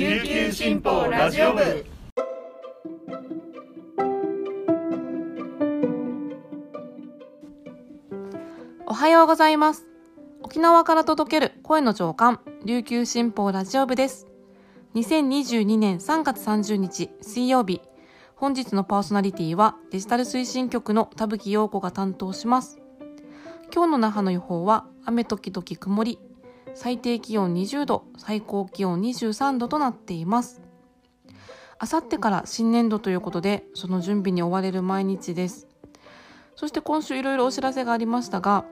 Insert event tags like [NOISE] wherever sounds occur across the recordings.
琉球新報ラジオ部。おはようございます。沖縄から届ける声の長官琉球新報ラジオ部です。2022年3月30日水曜日。本日のパーソナリティはデジタル推進局の田吹陽子が担当します。今日の那覇の予報は雨時々曇り最低気温20度、最高気温23度となっています。あさってから新年度ということで、その準備に追われる毎日です。そして今週いろいろお知らせがありましたが、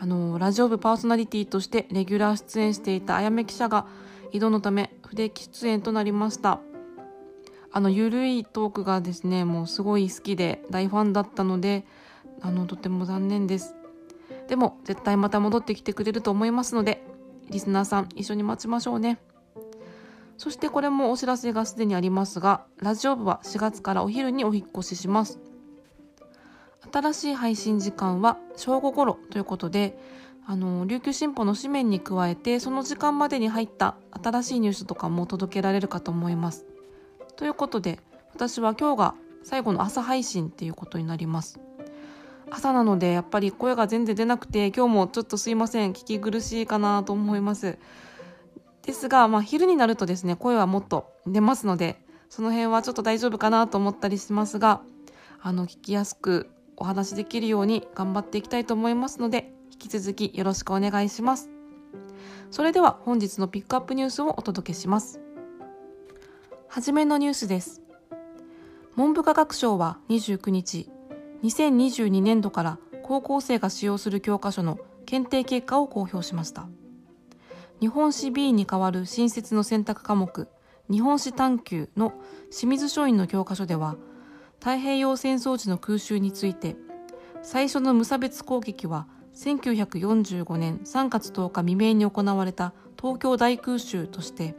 あの、ラジオ部パーソナリティとしてレギュラー出演していたあやめ記者が移動のため不定期出演となりました。あの、ゆるいトークがですね、もうすごい好きで大ファンだったので、あの、とても残念です。でも、絶対また戻ってきてくれると思いますので、リスナーさん一緒に待ちましょうね。そしてこれもお知らせがすでにありますが、ラジオ部は4月からお昼にお引越しします。新しい配信時間は正午頃ということで、あの、琉球新報の紙面に加えて、その時間までに入った新しいニュースとかも届けられるかと思います。ということで、私は今日が最後の朝配信っていうことになります。朝なのでやっぱり声が全然出なくて今日もちょっとすいません聞き苦しいかなと思います。ですが、まあ、昼になるとですね声はもっと出ますのでその辺はちょっと大丈夫かなと思ったりしますがあの聞きやすくお話できるように頑張っていきたいと思いますので引き続きよろしくお願いします。それでは本日のピックアップニュースをお届けします。はじめのニュースです。文部科学省は29日2022年度から高校生が使用する教科書の検定結果を公表しました。日本史 B に代わる新設の選択科目日本史探究の清水書院の教科書では太平洋戦争時の空襲について最初の無差別攻撃は1945年3月10日未明に行われた東京大空襲として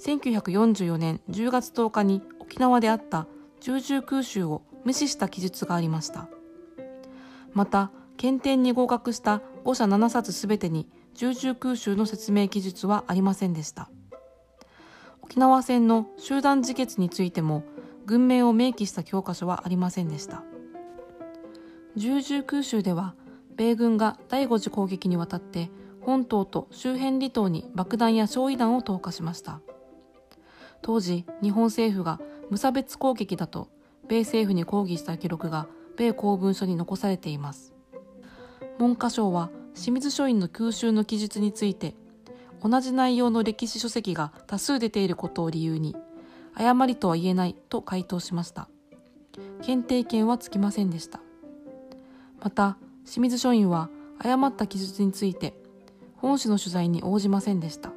1944年10月10日に沖縄であった重々空襲を無視した記述がありました。また検定に合格した5社7冊すべてに重々空襲の説明記述はありませんでした。沖縄戦の集団自決についても軍名を明記した教科書はありませんでした。重々空襲では米軍が第5次攻撃にわたって本島と周辺離島に爆弾や焼夷弾を投下しました。当時日本政府が無差別攻撃だと米政府に抗議した記録が米公文書に残されています。文科省は清水書院の空襲の記述について同じ内容の歴史書籍が多数出ていることを理由に誤りとは言えないと回答しました。検定権はつきませんでした。また清水書院は誤った記述について本誌の取材に応じませんでした。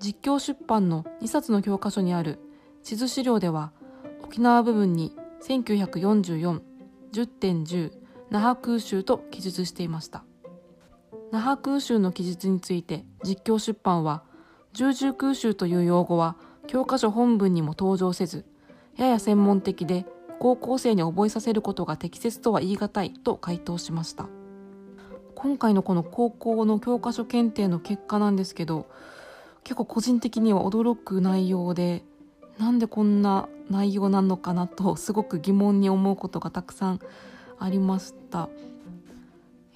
実況出版の2冊の教科書にある地図資料では沖縄部分に1944、10.10那覇空襲と記述していました。那覇空襲の記述について実況出版は重々空襲という用語は教科書本文にも登場せずやや専門的で高校生に覚えさせることが適切とは言い難いと回答しました。今回のこの高校の教科書検定の結果なんですけど結構個人的には驚く内容でなんでこんな内容なのかなとすごく疑問に思うことがたくさんありました。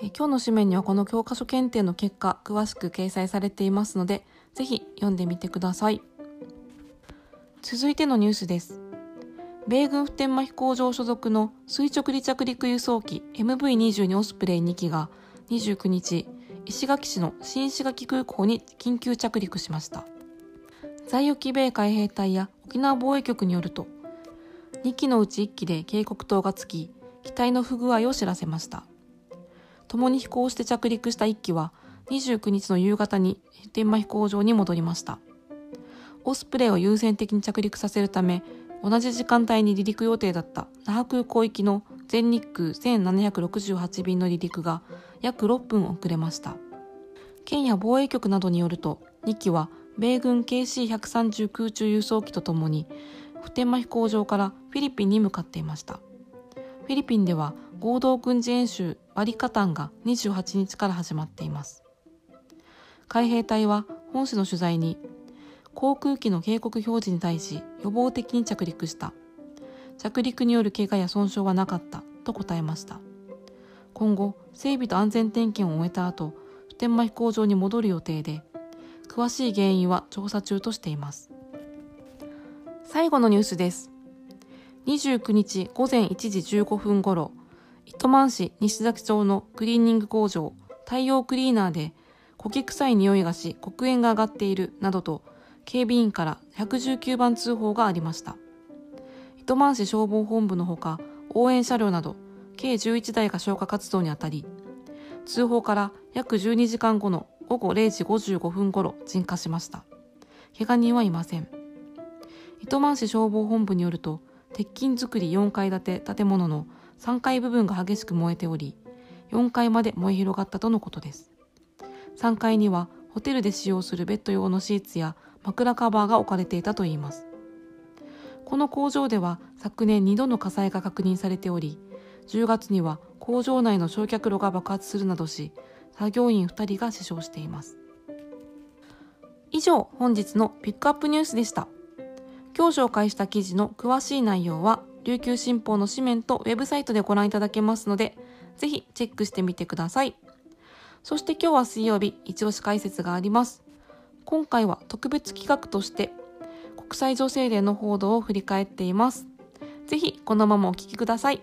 え今日の紙面にはこの教科書検定の結果詳しく掲載されていますのでぜひ読んでみてください。続いてのニュースです。米軍普天間飛行場所属の垂直離着陸輸送機 MV22 オスプレイ2機が29日石垣市の新石垣空港に緊急着陸しました。在沖米海兵隊や沖縄防衛局によると、2機のうち1機で警告灯がつき、機体の不具合を知らせました。共に飛行して着陸した1機は、29日の夕方に天間飛行場に戻りました。オスプレイを優先的に着陸させるため、同じ時間帯に離陸予定だった那覇空港行きの全日空1768便の離陸が約6分遅れました。県や防衛局などによると、2機は米軍 KC-130 空中輸送機とともに普天間飛行場からフィリピンに向かっていました。フィリピンでは合同軍事演習バリカタンが28日から始まっています。海兵隊は本市の取材に航空機の警告表示に対し予防的に着陸した。着陸による怪我や損傷はなかったと答えました。今後整備と安全点検を終えた後普天間飛行場に戻る予定で詳しい原因は調査中としています。最後のニュースです。29日午前1時15分ごろ糸満市西崎町のクリーニング工場太陽クリーナーで焦げ臭い匂いがし黒煙が上がっているなどと警備員から119番通報がありました。糸満市消防本部のほか応援車両など計11台が消火活動にあたり通報から約12時間後の午後0時55分頃鎮火しました。怪我人はいません。糸満市消防本部によると鉄筋造り4階建て建物の3階部分が激しく燃えており4階まで燃え広がったとのことです。3階にはホテルで使用するベッド用のシーツや枕カバーが置かれていたといいます。この工場では昨年2度の火災が確認されており10月には工場内の焼却炉が爆発するなどし作業員2人が死傷しています。以上本日のピックアップニュースでした。今日紹介した記事の詳しい内容は琉球新報の紙面とウェブサイトでご覧いただけますのでぜひチェックしてみてください。そして今日は水曜日一押し解説があります。今回は特別企画として国際女性デーの報道を振り返っています。ぜひこのままお聞きください。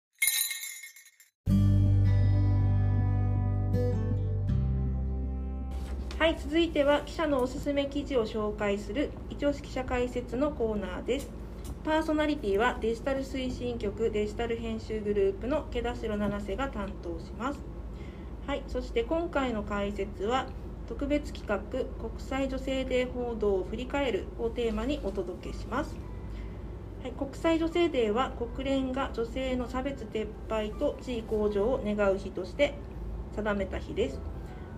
はい続いては記者のおすすめ記事を紹介する一押し記者解説のコーナーです。パーソナリティはデジタル推進局デジタル編集グループの毛田代七瀬が担当します。はいそして今回の解説は特別企画国際女性デー報道を振り返るをテーマにお届けします。はい、国際女性デーは国連が女性の差別撤廃と地位向上を願う日として定めた日です。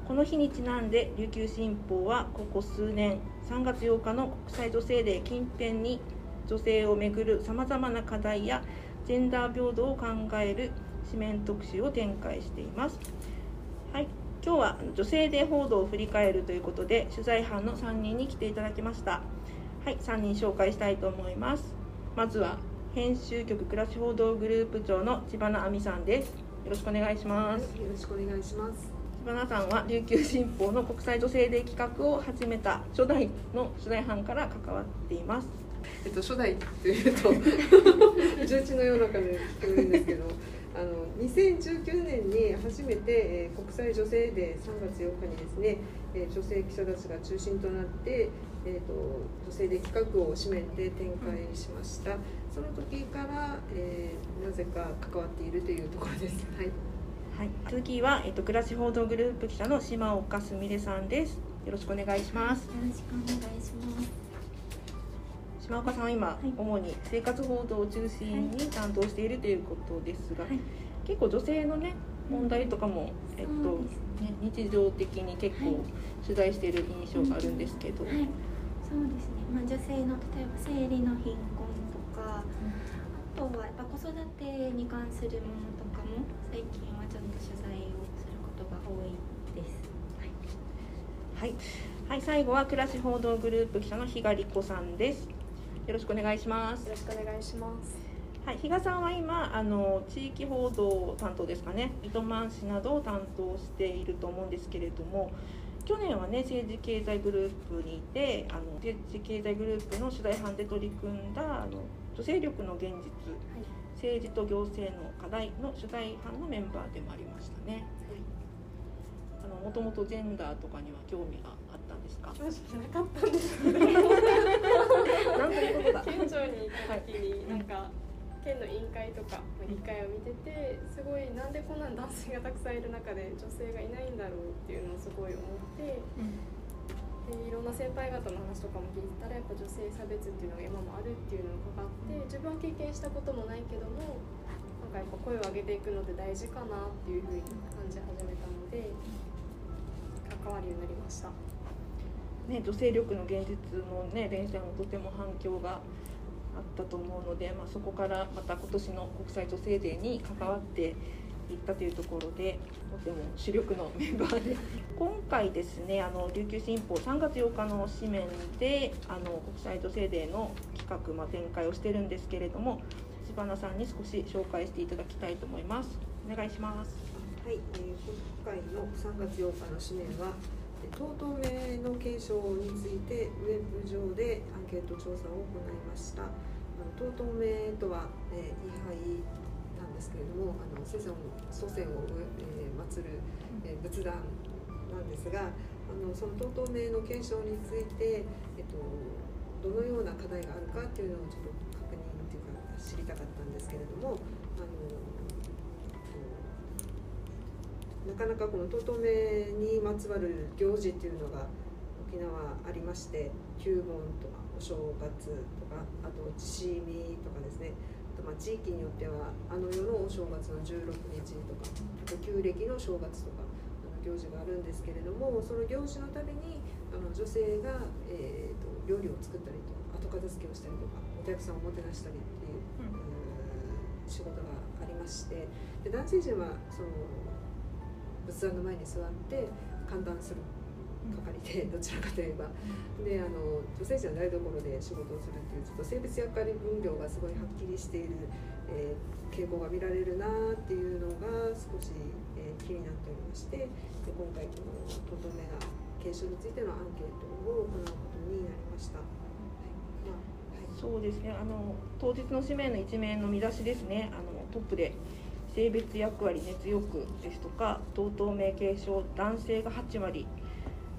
この日にちなんで琉球新報はここ数年3月8日の国際女性デー近辺に女性をめぐるさまざまな課題やジェンダー平等を考える紙面特集を展開しています。はい、今日は女性デー報道を振り返るということで取材班の3人に来ていただきました。はい、3人紹介したいと思います。まずは編集局暮らし報道グループ長の千葉亜美さんです。よろしくお願いします。よろしくお願いします。千葉さんは琉球新報の国際女性デー企画を始めた初代の取材班から関わっています。えっと初代というと [LAUGHS] 重鎮の世の中で聞こえるんですけど。あの2019年に初めて、えー、国際女性デー3月8日にですね、えー、女性記者たちが中心となって、えーと、女性デー企画を紙面で展開しました、その時から、えー、なぜか関わっているというところです。はいはい、次は、えっと、暮らし報道グループ記者の島岡すみれさんです。よろしくお願いします。よろしくお願いします。島岡さんは今、はい、主に生活報道を中心に担当しているということですが、はい、結構女性のね問題とかも、えっとね、日常的に結構取材している印象があるんですけど、はい、そうですね、まあ、女性の例えば生理の貧困とか、あとはやっぱ子育てに関するものとかも最近は取材をすることが多いです。はい、はい、最後は暮らし報道グループ記者の日賀理子さんです。よろしくお願いします。よろしくお願いします。はい、比嘉さんは今あの地域報道担当ですかね糸満市などを担当していると思うんですけれども去年はね政治経済グループにいてあの政治経済グループの取材班で取り組んだあの女性力の現実、はい、政治と行政の課題の取材班のメンバーでもありましたね。あのもともとジェンダーとかには興味があったんですか？正直なかったんですけど。なんということだ。県庁に行った時に、なんか。県の委員会とか議会を見ててすごいなんでこんな男性がたくさんいる中で女性がいないんだろうっていうのをすごい思って、でいろんな先輩方の話とかも聞いたらやっぱ女性差別っていうのが今もあるっていうのを伺って自分は経験したこともないけどもなんかやっぱ声を上げていくのって大事かなっていうふうに感じ始めたので関わるようになりました。ね、女性力の現実の、ね、連載もとても反響があったと思うので、まあ、そこからまた今年の国際女性デーに関わっていったというところでとても主力のメンバーで。[LAUGHS] 今回ですねあの琉球新報3月8日の紙面であの国際女性デーの企画、まあ、展開をしてるんですけれども知花さんに少し紹介していただきたいと思います。お願いします。はい、えー、今回の3月8日の紙面はとうとう名の継承についてウェブ上でアンケート調査を行いました。とうとう名とは、えー、位牌なんですけれどもあの祖先祖先を、えー、祀る、えー、仏壇なんですがあのそのとうとう名の継承について、えっと、どのような課題があるかっていうのをちょっと確認っていうか知りたかったんですけれどもあのなかなかこのとうとうめにまつわる行事っていうのが沖縄ありまして旧盆とかお正月とかあと地みとかですね。まあ地域によってはあの世のお正月の16日とかあと旧暦の正月とかあの行事があるんですけれどもその行事のためにあの女性が、えーと、料理を作ったりとか後片付けをしたりとかお客さんをもてなしたりっていう、うん、仕事がありましてで男性陣はその仏壇の前に座って歓談する係でどちらかといえば。であの女性陣は台所で仕事をするっていうちょっと性別役割分業がすごいはっきりしている、えー、傾向が見られるなっていうのが少し、えー、気になっておりましてで今回このとどめが継承についてのアンケートを行うことになりました。そうですね。あの当日の紙面の一面の見出しですね。あのトップで性別役割熱欲ですとか同等名継承男性が8割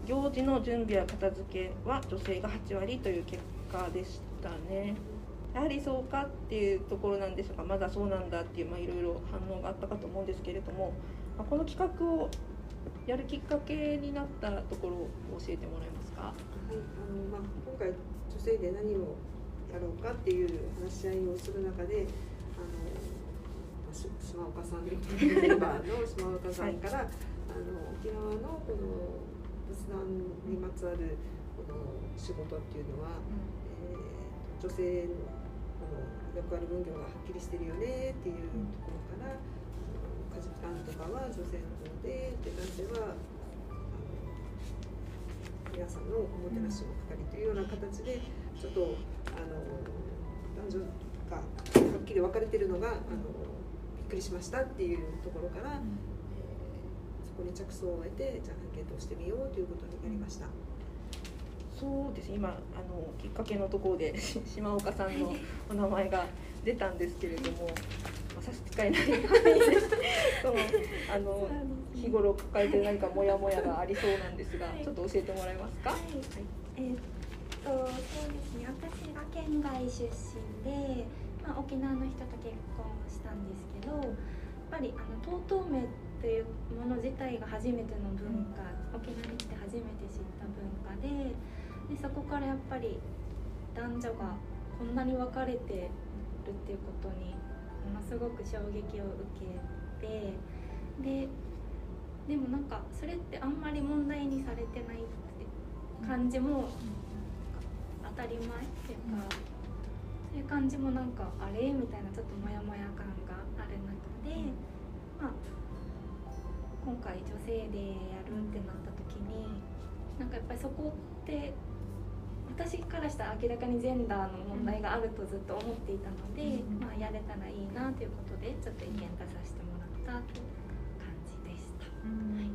行事の準備や片付けは女性が8割という結果でしたね。やはりそうかっていうところなんでしょうか。まだそうなんだっていう、まあ、いろいろ反応があったかと思うんですけれども、まあ、この企画をやるきっかけになったところを教えてもらえますか、はいあのまあ、今回女性で何をやろうかっていう話し合いをする中であの島岡さんメンバーの島岡さんから、はい、あの沖縄のこの仏壇にまつわるこの仕事っていうのは、うん、えー、女性のこの役割分業がはっきりしてるよねっていうところから、うん、家事館とかは女性の方でで男性は皆さんのおもてなしの係というような形でちょっとあの男女がはっきり分かれてるのがあのびっくりしましたっていうところから、うん、そこに着想を得てじゃあアンケートをしてみようということになりました。そうです今あのきっかけのところで [LAUGHS] 島岡さんのお名前が出たんですけれども、[LAUGHS] まあ、差し支えない範囲でそのあの日頃抱えて何かモヤモヤがありそうなんですが、はい、ちょっと教えてもらえますか？はい、はい、えー、っとそうですね。私が県外出身で、まあ、沖縄の人と結婚したんですけどやっぱりあのとうとうめというもの自体が初めての文化、沖縄に来て初めて知った文化ででそこからやっぱり男女がこんなに分かれてるっていうことにものすごく衝撃を受けてででもなんかそれってあんまり問題にされてないって感じも当たり前っていうか、そういう感じもなんかあれみたいなちょっとモヤモヤ感がある中で、まあ、今回女性でやるってなった時になんかやっぱりそこって私からしたら明らかにジェンダーの問題があるとずっと思っていたので、まあ、やれたらいいなということでちょっと意見出させてもらったという感じでした。はい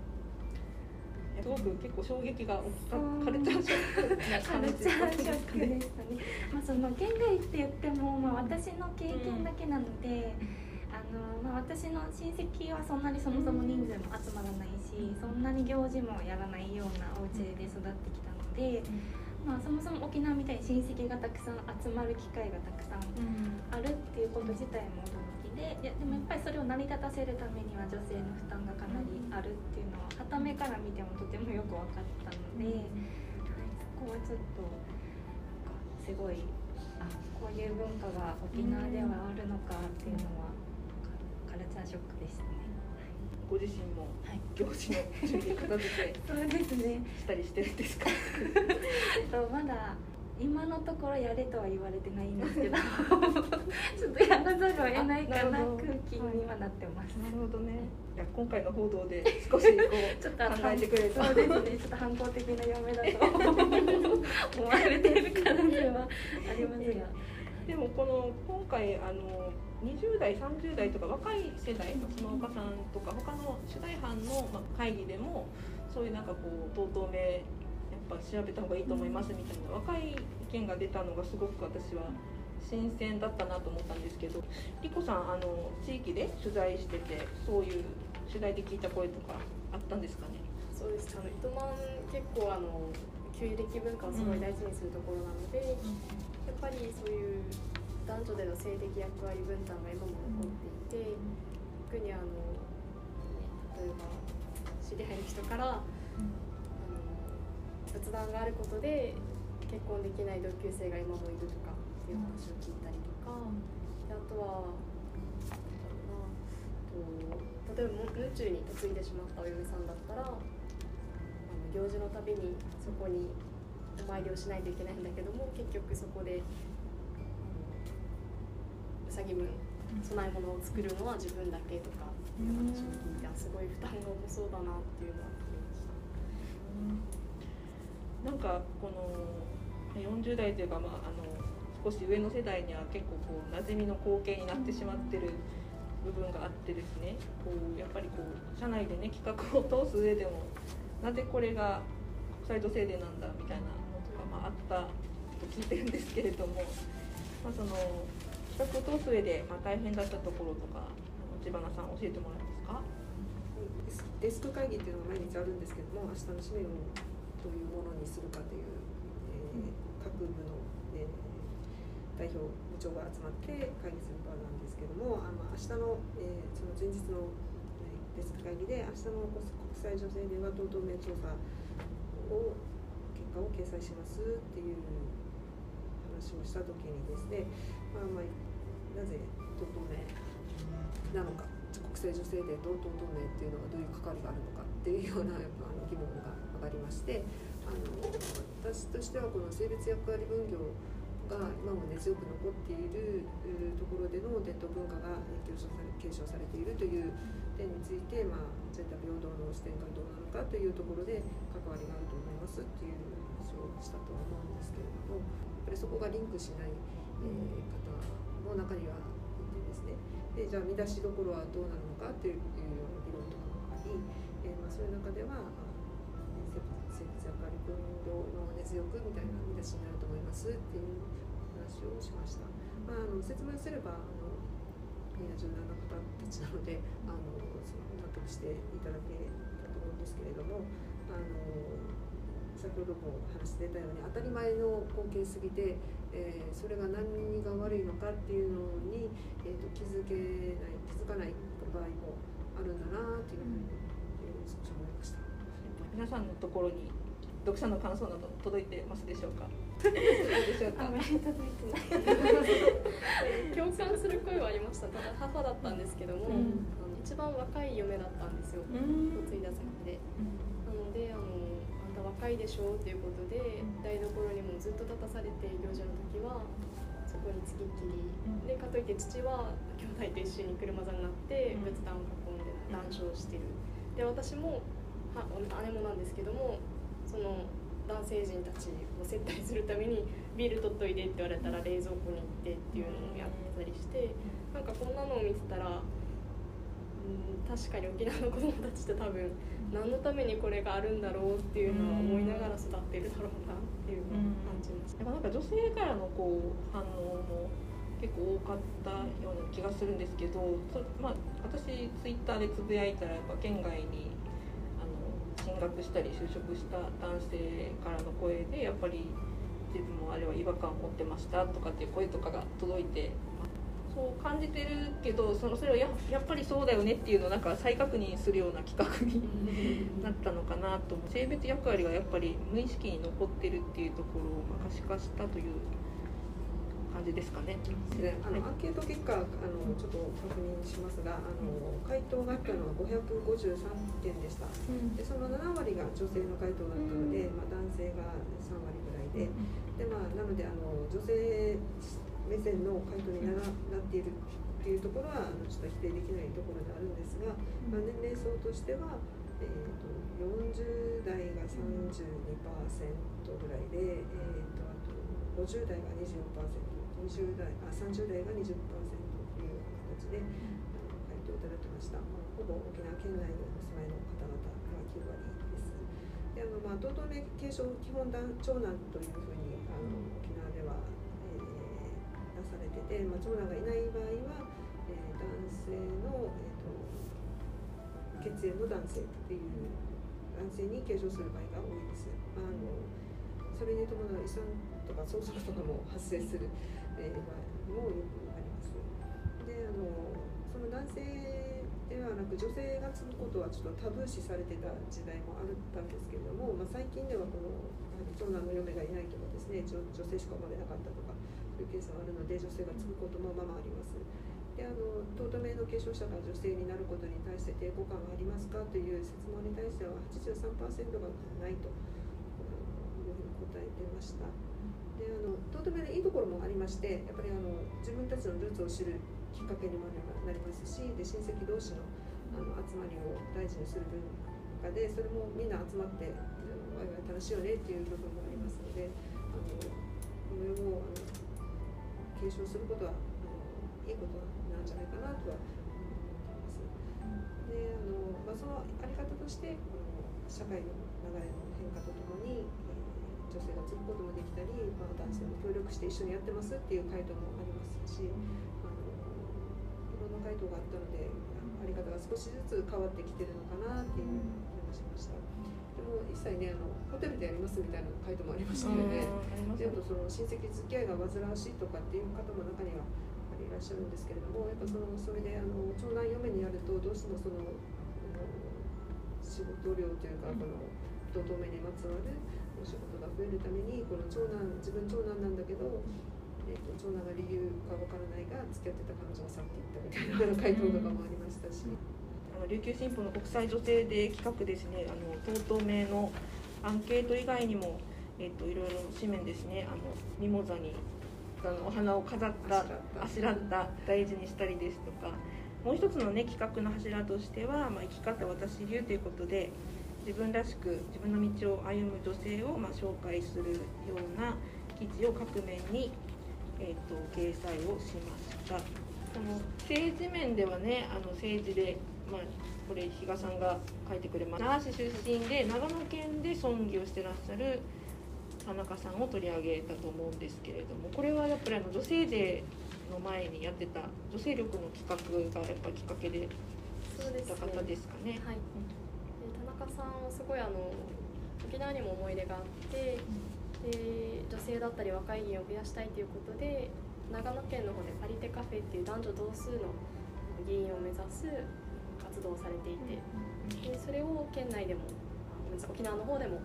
すごく結構衝撃がカルチャーショックでしたね。まあその県外って言ってもまあ私の経験だけなので。あのまあ、私の親戚はそんなにそもそも人数も集まらないしそんなに行事もやらないようなお家で育ってきたので、まあ、そもそも沖縄みたいに親戚がたくさん集まる機会がたくさんあるっていうこと自体も驚きでいやでもやっぱりそれを成り立たせるためには女性の負担がかなりあるっていうのははためから見てもとてもよく分かったので、はい、こはちょっとなんかすごいあこういう文化が沖縄ではあるのかっていうのはカルチャーショックでしたね。ご自身もはい行事の準備片付け [LAUGHS] そうですね。したりしてるんですか？[LAUGHS] とまだ今のところやれとは言われてないんですけど [LAUGHS] ちょっとやらざるを得ないかな空気にはなってます。なるほどねいや今回の報道で少しこうちょっと考えてくれたそうですね。ちょっと反抗的な嫁だと思われている可能性はありますが。でもこの今回あの20代30代とか若い世代のそのお母さんとか他の取材班のまあ会議でもそういうなんかこうとうとうめやっぱ調べた方がいいと思いますみたいな若い意見が出たのがすごく私は新鮮だったなと思ったんですけどリコさんあの地域で取材しててそういう取材で聞いた声とかあったんですかね？そうです。あの糸満結構あの旧暦文化をすごい大事にするところなので、やっぱりそういう男女での性的役割分担が今も残っていて、特にあの例えば知り合いの人から、あの雑談があることで結婚できない同級生が今もいるとかっていう話を聞いたりとか、であとはと例えば夢中に嫁いでしまったお嫁さんだったらあの行事のたびにそこにお参りをしないといけないんだけども結局そこでうさぎ分供え物を作るのは自分だけとかっていう話を聞いてあすごい負担が重そうだなっていうのは思いました。なんかこの40代というか、まあ、あの少し上の世代には結構こう馴染みの光景になってしまってる部分があってですねこうやっぱりこう社内でね企画を通す上でもなぜこれが国際女性デーなんだみたいなのとか、まあ、あったと聞いてるんですけれども、まあ、その企画を通す上で、まあ、大変だったところとかあの知花さん教えてもらえますか？デスク会議っていうのが毎日あるんですけども明日の紙面をどういうものにするかという、えー各部の、えー代表部長が集まって会議する場なんですけどもあの明日の、えーその前日の、えーデスク会議で明日の国際女性電話等々名調査を結果を掲載しますっていう話をした時にですね、まあまあ、なぜ同等名なのか国際女性デー同等同盟っていうのはどういう関わりがあるのかっていうようなやっぱあの疑問が上がりましてあの私としてはこの性別役割分業が今も根強く残っているところでの伝統文化が継承され継承されているという点について、まあ、ジェンダー平等の視点がどうなのかというところで関わりがあると思いますっていう話をしたとは思うんですけれどもやっぱりそこがリンクしない、えー方も中にはいてですねでじゃあ見出しどころはどうなるのかというような議論とかもあり、えーまあ、そういう中では、まあ性別役割分業の根強くみたいな見出しになると思いますっていう話をしました。まあ、あの説明すればあのみんな柔軟な方たちなのであのその納得していただけたと思うんですけれどもあの先ほども話出たように当たり前の光景すぎて、えーそれが何が悪いのかっていうのに、えー、と気づけない気づかない場合もあるんだなっていうふうに、えー少し思いました。皆さんのところに読者の感想など届いてますでしょうか？[LAUGHS] どうでしょうか？あまり届いてない。[LAUGHS] 共感する声はありました。ただ母だったんですけども、うん。あの一番若い嫁だったんですよ。うん。嫁いだ先で。なのであのあん。た若いでしょっていうことで台所にもずっと立たされて行事の時はそこにつきっきりでかといって父は兄弟と一緒に車座になってうん。仏壇を囲んで談笑してる。で私もは姉もなんですけどもその男性陣たちを接待するためにビール取っといでって言われたら冷蔵庫に行ってっていうのをやってたりしてなんかこんなのを見てたらうん確かに沖縄の子供たちって多分何のためにこれがあるんだろうっていうのは思いながら育ってるだろうなっていう感じました。やっぱなんか女性からのこう反応も結構多かったような気がするんですけど、まあ、私ツイッターでつぶやいたらやっぱ県外にあの進学したり就職した男性からの声でやっぱり自分もあれは違和感を持ってましたとかっていう声とかが届いて、そう感じてるけどそのそれをややっぱりそうだよねっていうのをなんか再確認するような企画になったのかなと思う。性別役割がやっぱり無意識に残ってるっていうところをまあ可視化したという感じですかね。であのアンケート結果あのちょっと確認しますがあの回答があったのは553件でした。でその7割が女性の回答だったので、まあ、男性が3割ぐらいで。で、まあ、なのであの女性目線の回答になっているっていうところはあのちょっと否定できないところであるんですが、まあ、年齢層としては、えー、と40代が32%ぐらいで、えー、とあと50代が 24%20 代あ30代が20%という形で、回答いただきました、まあ、ほぼ沖縄県内にお住まいの方々が9割です。であの、まあ、同等名継承基本団長男というふうにあの沖縄出されてて、まあ、長男がいない場合は、えー男性の、えー、と血縁の男性っていう男性に継承する場合が多いです。あ、のそれに伴う遺産とか相続とかも発生する、えー場合もよくあります。であのその男性ではなく女性が継ぐことはちょっとタブー視されてた時代もあったんですけれども、まあ、最近ではこの長男の嫁がいないとかですね女性しか生まれなかったとかいうケースがあるので女性が継ぐこともままあります。であのトート名の継承者が女性になることに対して抵抗感はありますかという質問に対しては83%がないというふうに答えてました。であのトート名のいいところもありましてやっぱりあの自分たちのルーツを知るきっかけにもなりますしで親戚同士のあの集まりを大事にする文化でそれもみんな集まってワイワイ楽しいよねっていう部分もありますのであのこれをあの継承することはあのいいことなんじゃないかなとは思っています。であのまあ、そのあり方としてこの社会の流れの変化とともに、えー女性が継ぐこともできたり、まあ、男性も協力して一緒にやってますっていう回答もありますし、あのいろんな回答があったのであり方が少しずつ変わってきてるのかなっていうもしました。でも一切ねあのホテルでやりますみたいな回答もありましたよね。であとその親戚付き合いが煩わしいとかっていう方も中にはやっぱりいらっしゃるんですけれどもやっぱそのそれであの長男嫁になるとどうしてもその仕事量というかこの同等目にまつわるお仕事が増えるためにこの長男自分長男なんだけど、えー、と長男が理由かわからないが付き合ってた彼女が去っていったみたいな回答とかもありましたし。あの琉球新報の国際女性デー企画ですねあのとうとう名のアンケート以外にも、えっといろいろ紙面ですねあのミモザにあのお花を飾ったあしらった大事にしたりですとかもう一つのね企画の柱としては、まあ、生き方私流ということで自分らしく自分の道を歩む女性を、まあ、紹介するような記事を各面に、えっと掲載をしました。この政治面ではねあの政治で、まあ、これ比嘉さんが書いてくれます那覇市出身で長野県で村議をしてらっしゃる田中さんを取り上げたと思うんですけれどもこれはやっぱりあの女性デーの前にやってた女性力の企画がやっぱきっかけでそうですね知った方ですかね。はい、で田中さんはすごいあの沖縄にも思い出があってで女性だったり若い議員を増やしたいということで長野県の方でパリテカフェっていう男女同数の議員を目指す活動をされていてでそれを県内でも沖縄の方でも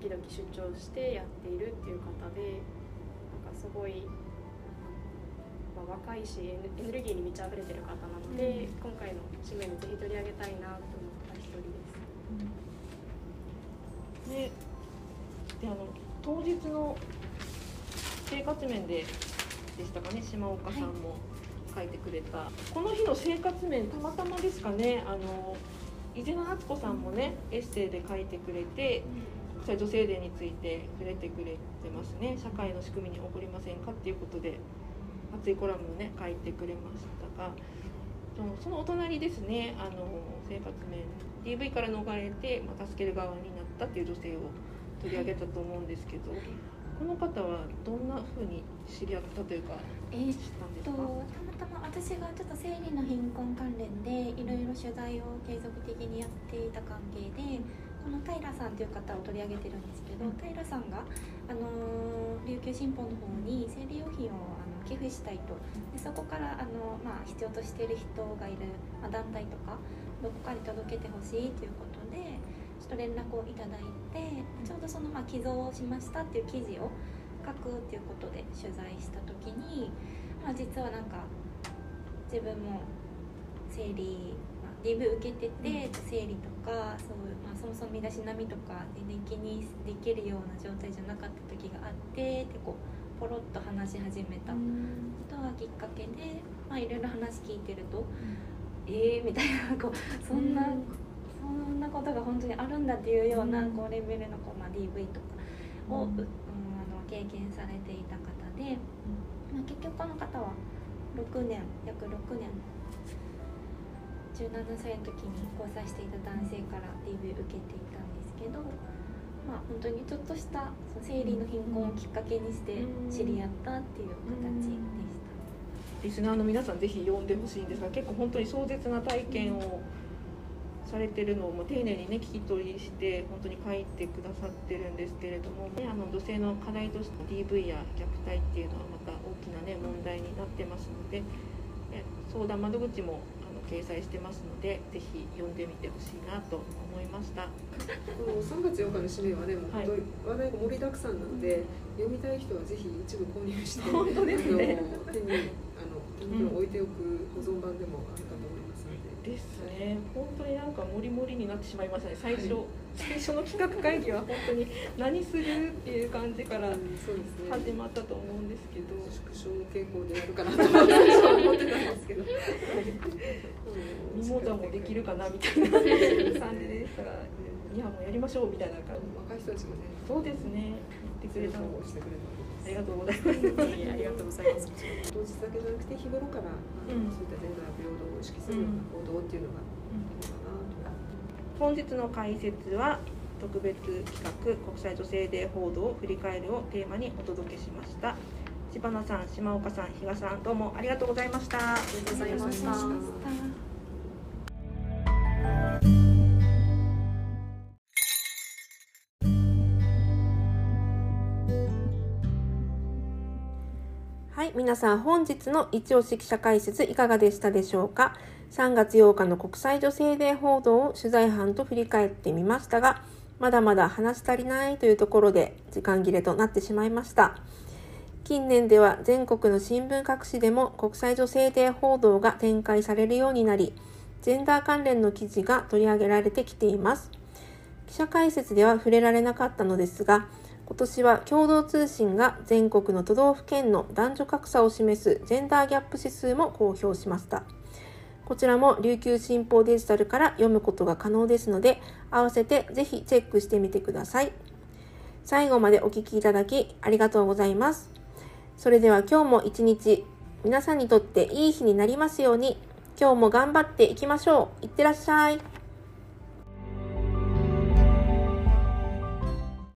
時々出張してやっているっていう方でなんかすごい。まあ、若いしエネルギーに満ち溢れてる方なので、今回の紙面にぜひ取り上げたいなと思った一人です。でであの当日の生活面ででしたかね島岡さんも書いてくれた、この日の生活面たまたまですかね。あの伊勢野夏子さんもねエッセイで書いてくれて女性デーについて触れてくれてますね。社会の仕組みに起こりませんかっていうことで熱いコラムをね書いてくれましたが。そのそのお隣ですね。あの生活面。DV から逃れて、まあ、助ける側になったっていう女性を取り上げたと思うんですけど、この方はどんなふうに知り合ったというかえーっとか？たまたま私がちょっと生理の貧困関連でいろいろ取材を継続的にやっていた関係でこの平さんという方を取り上げてるんですけど平さんが、あのー琉球新報の方に生理用品をあの寄付したいと。でそこからあの、まあ、必要としている人がいる、まあ、団体とかどこかに届けてほしいということでちょっと連絡をいただいてちょうどその、まあ、寄贈をしましたっていう記事を書くっていうことで取材した時に、まあ、実はなんか自分も生理、まあ、DV 受けてて、生理とかそう、まあ、そもそも身だしなみとか全然気にできるような状態じゃなかった時があってってこうポロッと話し始めたことがきっかけで、まあ、いろいろ話聞いてると、えーみたいなこうそんな、そんなことが本当にあるんだっていうようなこうレベルのこう、まあ、DV とかを、うん。あの経験されていた方で、まあ、結局この方は6年約6年17歳の時に交際していた男性から DV 受けていたんですけど、まあ、本当にちょっとしたその生理の貧困をきっかけにして知り合ったっていう形でした。リスナーの皆さんぜひ読んでほしいんですが結構本当に壮絶な体験をされてるのをもう丁寧にね聞き取りして本当に書いてくださってるんですけれども、ね、あの女性の課題として DV や虐待っていうのはまた大きなね問題になってますので、ね、相談窓口もあの掲載してますのでぜひ読んでみてほしいなと思いました。この3月8日の紙面はね、もう本当に話題が盛りだくさんなので、読みたい人はぜひ一部購入して、本当ですね。あの手にあの手に置いておく保存版でもあるかと思います。ので。ですね本当になんかモリモリになってしまいましたね最初、最初の企画会議は本当に何するっていう感じから。始まったと思うんですけど、縮小傾向でやるかなと思ってたんですけど。ミモザもできるかなみたいな感じでしたら、いやもうやりましょうみたいな感じ。若い人たちがね、そうですね。言ってくれたのをしてくれたのありがとうございます。[LAUGHS] ありがとうございます。当日だけじゃなくて日頃から、うんそういったジェンダー平等を意識するような行動っていうのがいいのかなと。本日の解説は特別企画国際女性デー報道を振り返るをテーマにお届けしました。千葉さん、島岡さん、比嘉さん、どうもありがとうございました。ありがとうございました皆さん本日の一押し記者解説いかがでしたでしょうか？3月8日の国際女性デー報道を取材班と振り返ってみましたがまだまだ話足りないというところで時間切れとなってしまいました。近年では全国の新聞各紙でも国際女性デー報道が展開されるようになりジェンダー関連の記事が取り上げられてきています。記者解説では触れられなかったのですが今年は共同通信が全国の都道府県の男女格差を示すジェンダーギャップ指数も公表しました。こちらも琉球新報デジタルから読むことが可能ですので、合わせてぜひチェックしてみてください。最後までお聴きいただきありがとうございます。それでは今日も一日、皆さんにとっていい日になりますように、今日も頑張っていきましょう。いってらっしゃい。